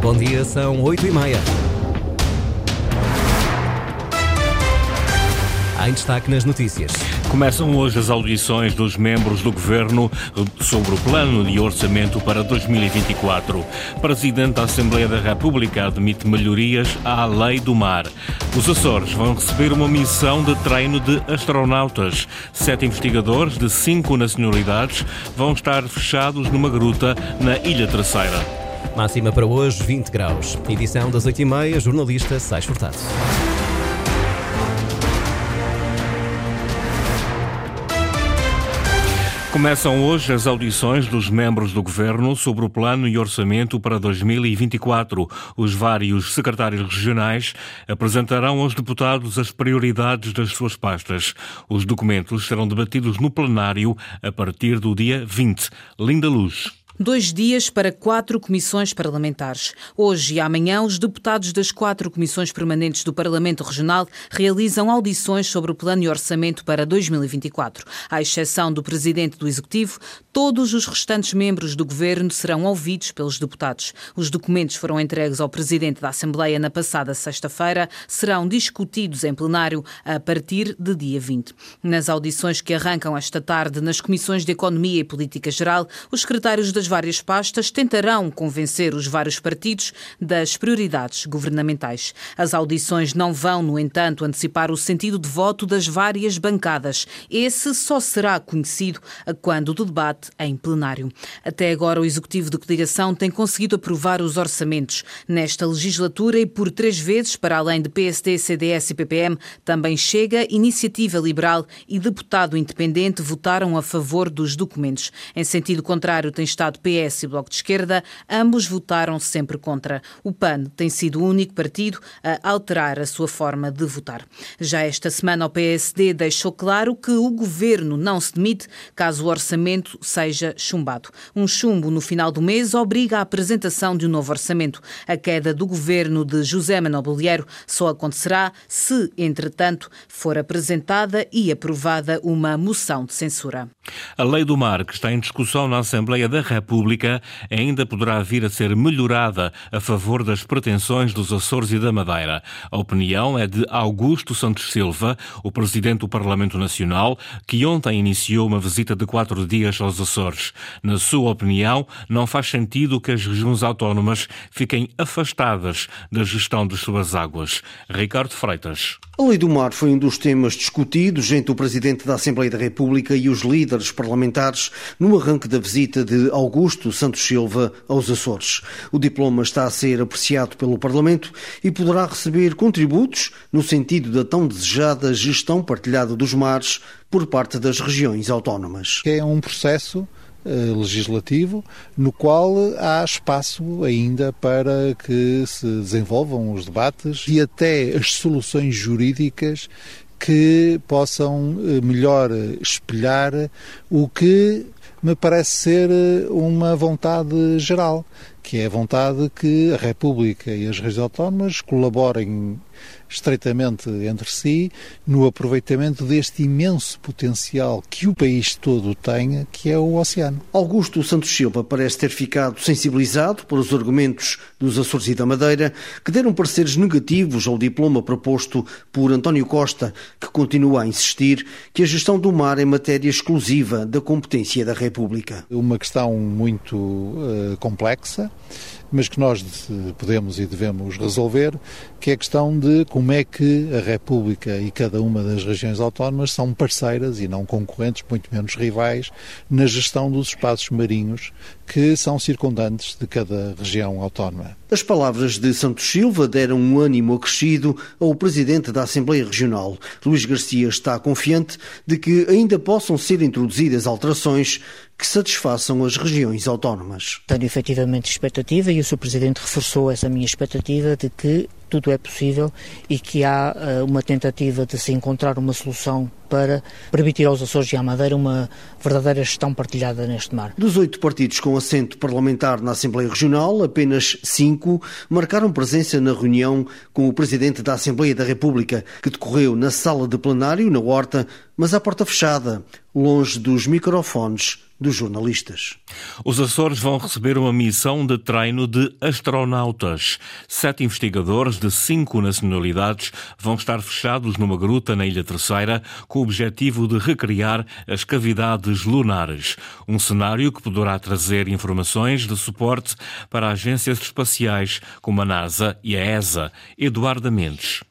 Bom dia, são 8 e meia. Em destaque nas notícias. Começam hoje as audições dos membros do governo sobre o plano de orçamento para 2024. O Presidente da Assembleia da República admite melhorias à lei do mar. Os Açores vão receber uma missão de treino de astronautas. Sete investigadores de cinco nacionalidades vão estar fechados numa gruta na Ilha Terceira. Máxima para hoje, 20 graus. Edição das 8h30, jornalista Sais Furtado. Começam hoje as audições dos membros do Governo sobre o plano e orçamento para 2024. Os vários secretários regionais apresentarão aos deputados as prioridades das suas pastas. Os documentos serão debatidos no plenário a partir do dia 20. Linda Luz. Dois dias para quatro comissões parlamentares. Hoje e amanhã, os deputados das quatro comissões permanentes do Parlamento Regional realizam audições sobre o plano e orçamento para 2024. À exceção do presidente do Executivo, todos os restantes membros do governo serão ouvidos pelos deputados. Os documentos foram entregues ao presidente da Assembleia na passada sexta-feira, serão discutidos em plenário a partir de dia 20. Nas audições que arrancam esta tarde nas comissões de Economia e Política Geral, os secretários das várias pastas tentarão convencer os vários partidos das prioridades governamentais. As audições não vão, no entanto, antecipar o sentido de voto das várias bancadas. Esse só será conhecido quando do debate em plenário. Até agora, o Executivo de Coligação tem conseguido aprovar os orçamentos. Nesta legislatura e por três vezes, para além de PSD, CDS e PPM, também Chega, Iniciativa Liberal e Deputado Independente votaram a favor dos documentos. Em sentido contrário, tem estado PS e Bloco de Esquerda, ambos votaram sempre contra. O PAN tem sido o único partido a alterar a sua forma de votar. Já esta semana, o PSD deixou claro que o governo não se demite caso o orçamento seja chumbado. Um chumbo no final do mês obriga à apresentação de um novo orçamento. A queda do governo de José Manuel Bolheiro só acontecerá se, entretanto, for apresentada e aprovada uma moção de censura. A lei do mar, que está em discussão na Assembleia da República, República ainda poderá vir a ser melhorada a favor das pretensões dos Açores e da Madeira. A opinião é de Augusto Santos Silva, o presidente do Parlamento Nacional, que ontem iniciou uma visita de quatro dias aos Açores. Na sua opinião, não faz sentido que as regiões autónomas fiquem afastadas da gestão de suas águas. Ricardo Freitas. A Lei do Mar foi um dos temas discutidos entre o Presidente da Assembleia da República e os líderes parlamentares no arranque da visita de Augusto Santos Silva aos Açores. O diploma está a ser apreciado pelo Parlamento e poderá receber contributos no sentido da tão desejada gestão partilhada dos mares por parte das regiões autónomas. É um processo eh, legislativo, no qual há espaço ainda para que se desenvolvam os debates e até as soluções jurídicas que possam eh, melhor espelhar o que me parece ser eh, uma vontade geral, que é a vontade que a República e as regiões autónomas colaborem estreitamente entre si no aproveitamento deste imenso potencial que o país todo tem, que é o oceano. Augusto Santos Silva parece ter ficado sensibilizado por os argumentos dos Açores e da Madeira, que deram pareceres negativos ao diploma proposto por António Costa, que continua a insistir que a gestão do mar é matéria exclusiva da competência da República. Uma questão muito uh, complexa mas que nós podemos e devemos resolver, que é a questão de como é que a República e cada uma das regiões autónomas são parceiras e não concorrentes, muito menos rivais, na gestão dos espaços marinhos que são circundantes de cada região autónoma. As palavras de Santos Silva deram um ânimo acrescido ao presidente da Assembleia Regional. Luís Garcia está confiante de que ainda possam ser introduzidas alterações que satisfaçam as regiões autónomas. Tenho efetivamente expectativa e o Sr. Presidente reforçou essa minha expectativa de que tudo é possível e que há uh, uma tentativa de se encontrar uma solução para permitir aos Açores e à Madeira uma verdadeira gestão partilhada neste mar. Dos oito partidos com assento parlamentar na Assembleia Regional, apenas cinco marcaram presença na reunião com o Presidente da Assembleia da República, que decorreu na sala de plenário, na Horta, mas à porta fechada, longe dos microfones dos jornalistas. Os Açores vão receber uma missão de treino de astronautas. Sete investigadores de cinco nacionalidades vão estar fechados numa gruta na Ilha Terceira com o objetivo de recriar as cavidades lunares. Um cenário que poderá trazer informações de suporte para agências espaciais como a NASA e a ESA. Eduardo Mendes.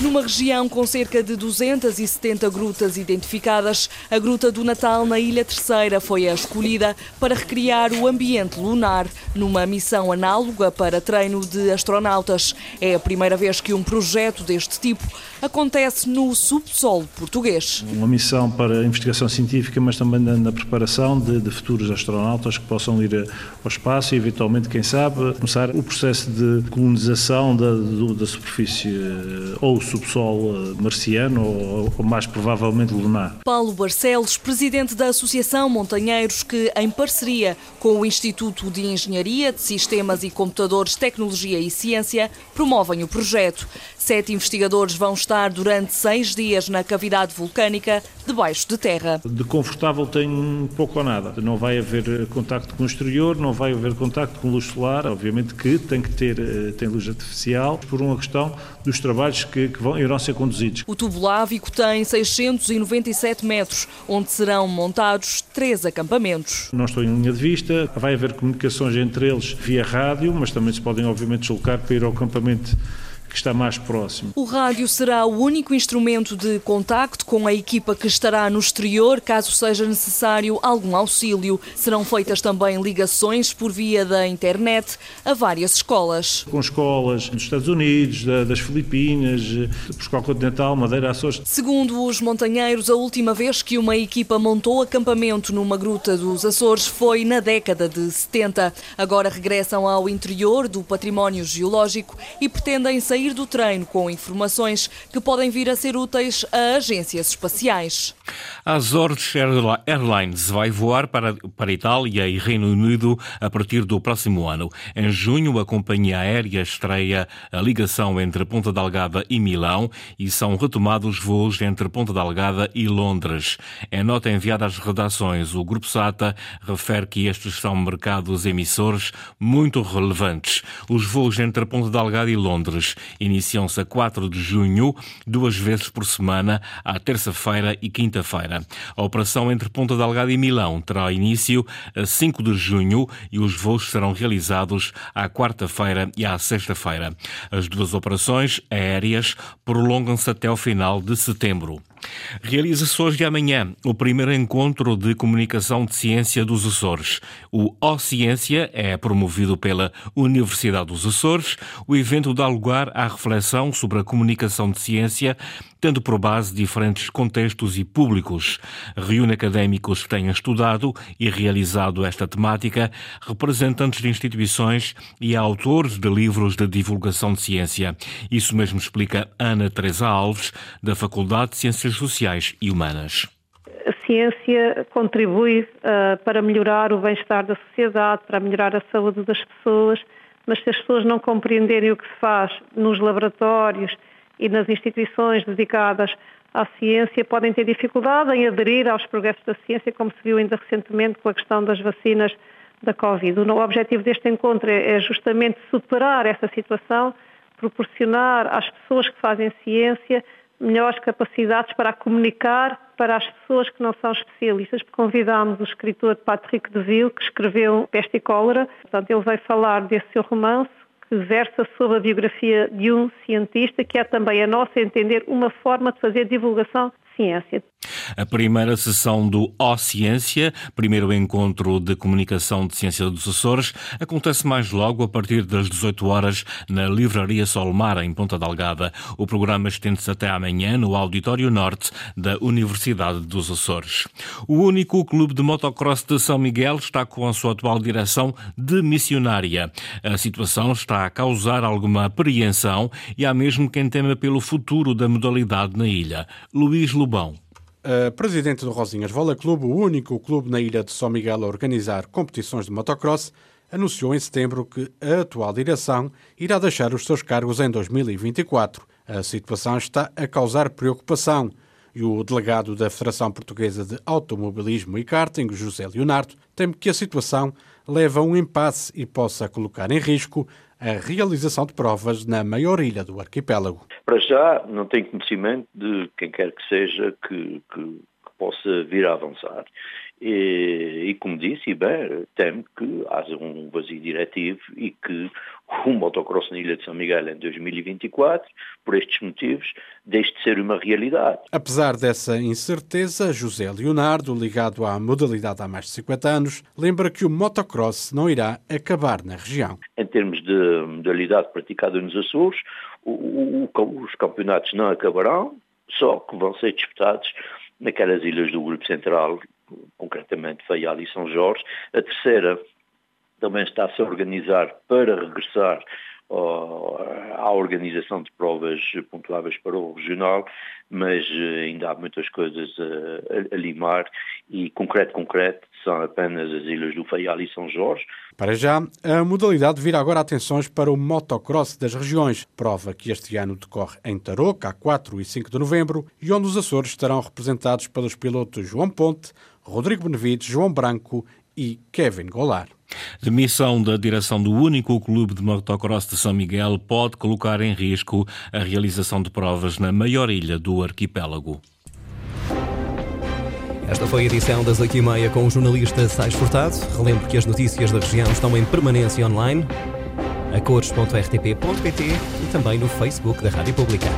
Numa região com cerca de 270 grutas identificadas, a Gruta do Natal na Ilha Terceira foi a escolhida para recriar o ambiente lunar numa missão análoga para treino de astronautas. É a primeira vez que um projeto deste tipo acontece no subsolo português. Uma missão para investigação científica, mas também na, preparação de, de, futuros astronautas que possam ir ao espaço e, eventualmente, quem sabe, começar o processo de colonização da, da superfície eh, ou subsolo eh, marciano ou, ou, mais provavelmente lunar. Paulo Barcelos, presidente da Associação Montanheiros, que em parceria com o Instituto de Engenharia de Sistemas e Computadores, Tecnologia e Ciência promovem o projeto. Sete investigadores vão estar durante seis dias na cavidade vulcânica debaixo de terra. De confortável tem pouco ou nada. Não vai haver contacto com o exterior, não vai haver contacto com luz solar. Obviamente que tem que ter eh, tem luz artificial por uma questão dos trabalhos que, que vão, irão ser conduzidos. O tubo lávico tem 697 metros, onde serão montados três acampamentos. Não estou em linha de vista, vai haver comunicações entre eles via rádio, mas também se podem obviamente deslocar para ir ao acampamento que está mais próximo. O rádio será o único instrumento de contacto com a equipa que estará no exterior, caso seja necessário algum auxílio. Serão feitas também ligações por via da internet a várias escolas. Com escolas dos Estados Unidos, das Filipinas, Portugal Continental, Madeira, Açores. Segundo os montanheiros, a última vez que uma equipa montou acampamento numa gruta dos Açores foi na década de 70. Agora regressam ao interior do património geológico e pretendem sair sair do treino com informações que podem vir a ser úteis a agências espaciais. A Azores Airlines vai voar para, para Itália e Reino Unido a partir do próximo ano. Em junho, a companhia aérea estreia a ligação entre Ponta Delgada e Milão e são retomados voos entre Ponta Delgada e Londres. Em nota enviada às redações, o Grupo SATA refere que estes são mercados emissores muito relevantes. Os voos entre Ponta Delgada e Londres iniciam-se a 4 de junho, duas vezes por semana, à terça-feira e quinta-feira. A operação entre Ponta Delgada e Milão terá início a 5 de junho e os voos serão realizados à quarta-feira e à sexta-feira. As duas operações aéreas prolongam-se até o final de setembro. Realiza-se hoje e amanhã o primeiro encontro de comunicação de ciência dos Açores. O O Ciência é promovido pela Universidade dos Açores. O evento dá lugar à reflexão sobre a comunicação de ciência tendo por base diferentes contextos e públicos. Reúne académicos que tenham estudado e realizado esta temática, representantes de instituições e autores de livros de divulgação de ciência. Isso mesmo explica Ana Teresa Alves, da Faculdade de Ciências Sociais e Humanas a ciência contribui uh, para melhorar o bem-estar da sociedade, para melhorar a saúde das pessoas, mas se as pessoas não compreenderem o que se faz nos laboratórios e nas instituições dedicadas à ciência podem ter dificuldade em aderir aos progressos da ciência, como se viu ainda recentemente com a questão das vacinas da Covid. O objetivo deste encontro é justamente superar essa situação, proporcionar às pessoas que fazem ciência melhores capacidades para comunicar para as pessoas que não são especialistas. Convidámos o escritor Patrick Deville, que escreveu Peste e Cólera. Portanto, ele vai falar desse seu romance, que versa sobre a biografia de um cientista, que é também a nossa entender uma forma de fazer divulgação ciência. A primeira sessão do O Ciência, primeiro encontro de comunicação de ciência dos Açores, acontece mais logo a partir das 18 horas na Livraria Solmar, em Ponta Delgada. O programa estende-se até amanhã no Auditório Norte da Universidade dos Açores. O único clube de motocross de São Miguel está com a sua atual direção de missionária. A situação está a causar alguma apreensão e há mesmo quem tema pelo futuro da modalidade na ilha. Luís Lubão. A presidente do Rosinhas Vola Clube, o único clube na ilha de São Miguel a organizar competições de motocross, anunciou em setembro que a atual direção irá deixar os seus cargos em 2024. A situação está a causar preocupação. E o delegado da Federação Portuguesa de Automobilismo e Karting, José Leonardo, teme que a situação leve a um impasse e possa colocar em risco a realização de provas na maior ilha do arquipélago. Para já, não tenho conhecimento de quem quer que seja que, que, possa vir a avançar. E, e, como disse, bem, temo que haja um vazio diretivo e que o motocross na Ilha de São Miguel em 2024, por estes motivos, deixe de ser uma realidade. Apesar dessa incerteza, José Leonardo, ligado à modalidade há mais de 50 anos, lembra que o motocross não irá acabar na região. Em termos de modalidade praticada nos Açores, o, o, os campeonatos não acabarão, só que vão ser disputados naquelas ilhas do Grupo Central concretamente Faial e São Jorge. A terceira também está-se a organizar para regressar à organização de provas pontuáveis para o regional, mas eh, ainda há muitas coisas a, a, limar e concreto, concreto, são apenas as ilhas do Faial e São Jorge. Para já, a modalidade vira agora atenções para o motocross das regiões, prova que este ano decorre em Tarouca, a 4 e 5 de novembro, e onde os Açores estarão representados pelos pilotos João Ponte, Rodrigo Benevides, João Branco e Kevin Golar. Demissão da direção do único clube de motocross de São Miguel pode colocar em risco a realização de provas na maior ilha do arquipélago. Esta foi a edição das 8h30 com o jornalista Sais Furtado. Relembro que as notícias da região estão em permanência online, a cores.rtp.pt e também no Facebook da Rádio Pública.